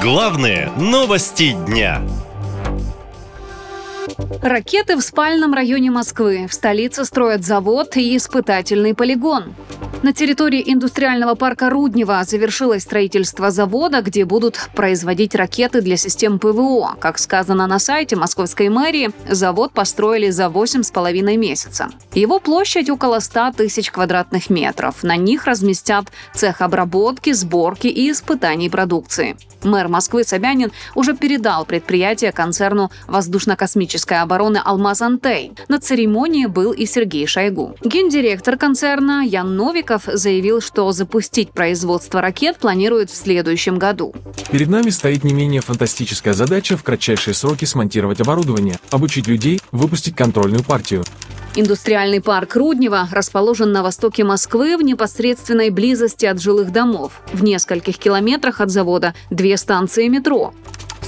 Главные новости дня. Ракеты в спальном районе Москвы. В столице строят завод и испытательный полигон. На территории индустриального парка Руднева завершилось строительство завода, где будут производить ракеты для систем ПВО. Как сказано на сайте московской мэрии, завод построили за 8,5 месяца. Его площадь около 100 тысяч квадратных метров. На них разместят цех обработки, сборки и испытаний продукции. Мэр Москвы Собянин уже передал предприятие концерну воздушно-космической обороны «Алмаз Антей». На церемонии был и Сергей Шойгу. Гендиректор концерна Ян Новиков заявил, что запустить производство ракет планируют в следующем году. Перед нами стоит не менее фантастическая задача в кратчайшие сроки смонтировать оборудование, обучить людей, выпустить контрольную партию. Индустриальный парк Руднева расположен на востоке Москвы в непосредственной близости от жилых домов. В нескольких километрах от завода две станции метро.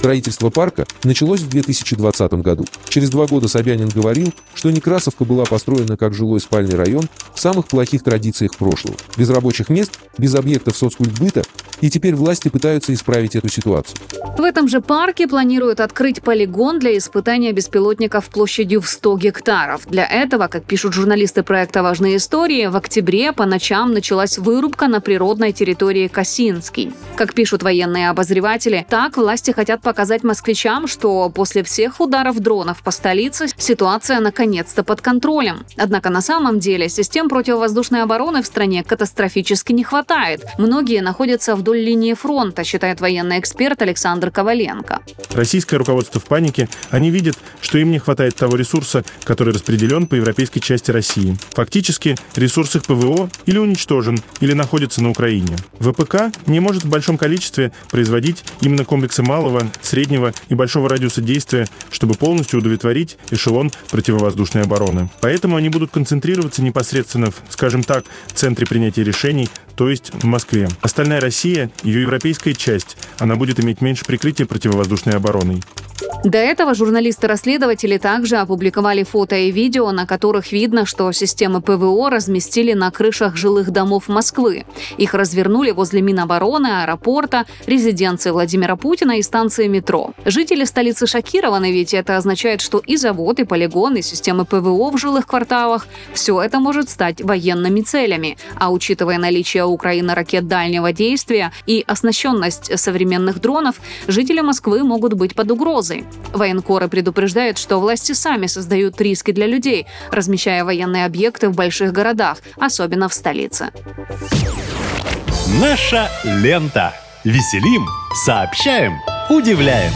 Строительство парка началось в 2020 году. Через два года Собянин говорил, что Некрасовка была построена как жилой спальный район в самых плохих традициях прошлого. Без рабочих мест, без объектов соцкультбыта, и теперь власти пытаются исправить эту ситуацию. В этом же парке планируют открыть полигон для испытания беспилотников площадью в 100 гектаров. Для этого, как пишут журналисты проекта «Важные истории», в октябре по ночам началась вырубка на природной территории Косинский. Как пишут военные обозреватели, так власти хотят показать москвичам, что после всех ударов дронов по столице ситуация наконец-то под контролем. Однако на самом деле систем противовоздушной обороны в стране катастрофически не хватает. Многие находятся вдоль линии фронта, считает военный эксперт Александр Коваленко. Российское руководство в панике. Они видят, что им не хватает того ресурса, который распределен по европейской части России. Фактически, ресурс их ПВО или уничтожен, или находится на Украине. ВПК не может в большом количестве производить именно комплексы малого, среднего и большого радиуса действия, чтобы полностью удовлетворить эшелон противовоздушной обороны. Поэтому они будут концентрироваться непосредственно, в, скажем так, центре принятия решений, то есть в Москве. Остальная Россия, ее европейская часть, она будет иметь меньше прикрытия противовоздушной обороной. До этого журналисты-расследователи также опубликовали фото и видео, на которых видно, что системы ПВО разместили на крышах жилых домов Москвы. Их развернули возле Минобороны, аэропорта, резиденции Владимира Путина и станции метро. Жители столицы шокированы, ведь это означает, что и завод, и полигон, и системы ПВО в жилых кварталах – все это может стать военными целями. А учитывая наличие Украины ракет дальнего действия и оснащенность современных дронов, жители Москвы могут быть под угрозой. Военкоры предупреждают, что власти сами создают риски для людей, размещая военные объекты в больших городах, особенно в столице. Наша лента. Веселим, сообщаем, удивляем.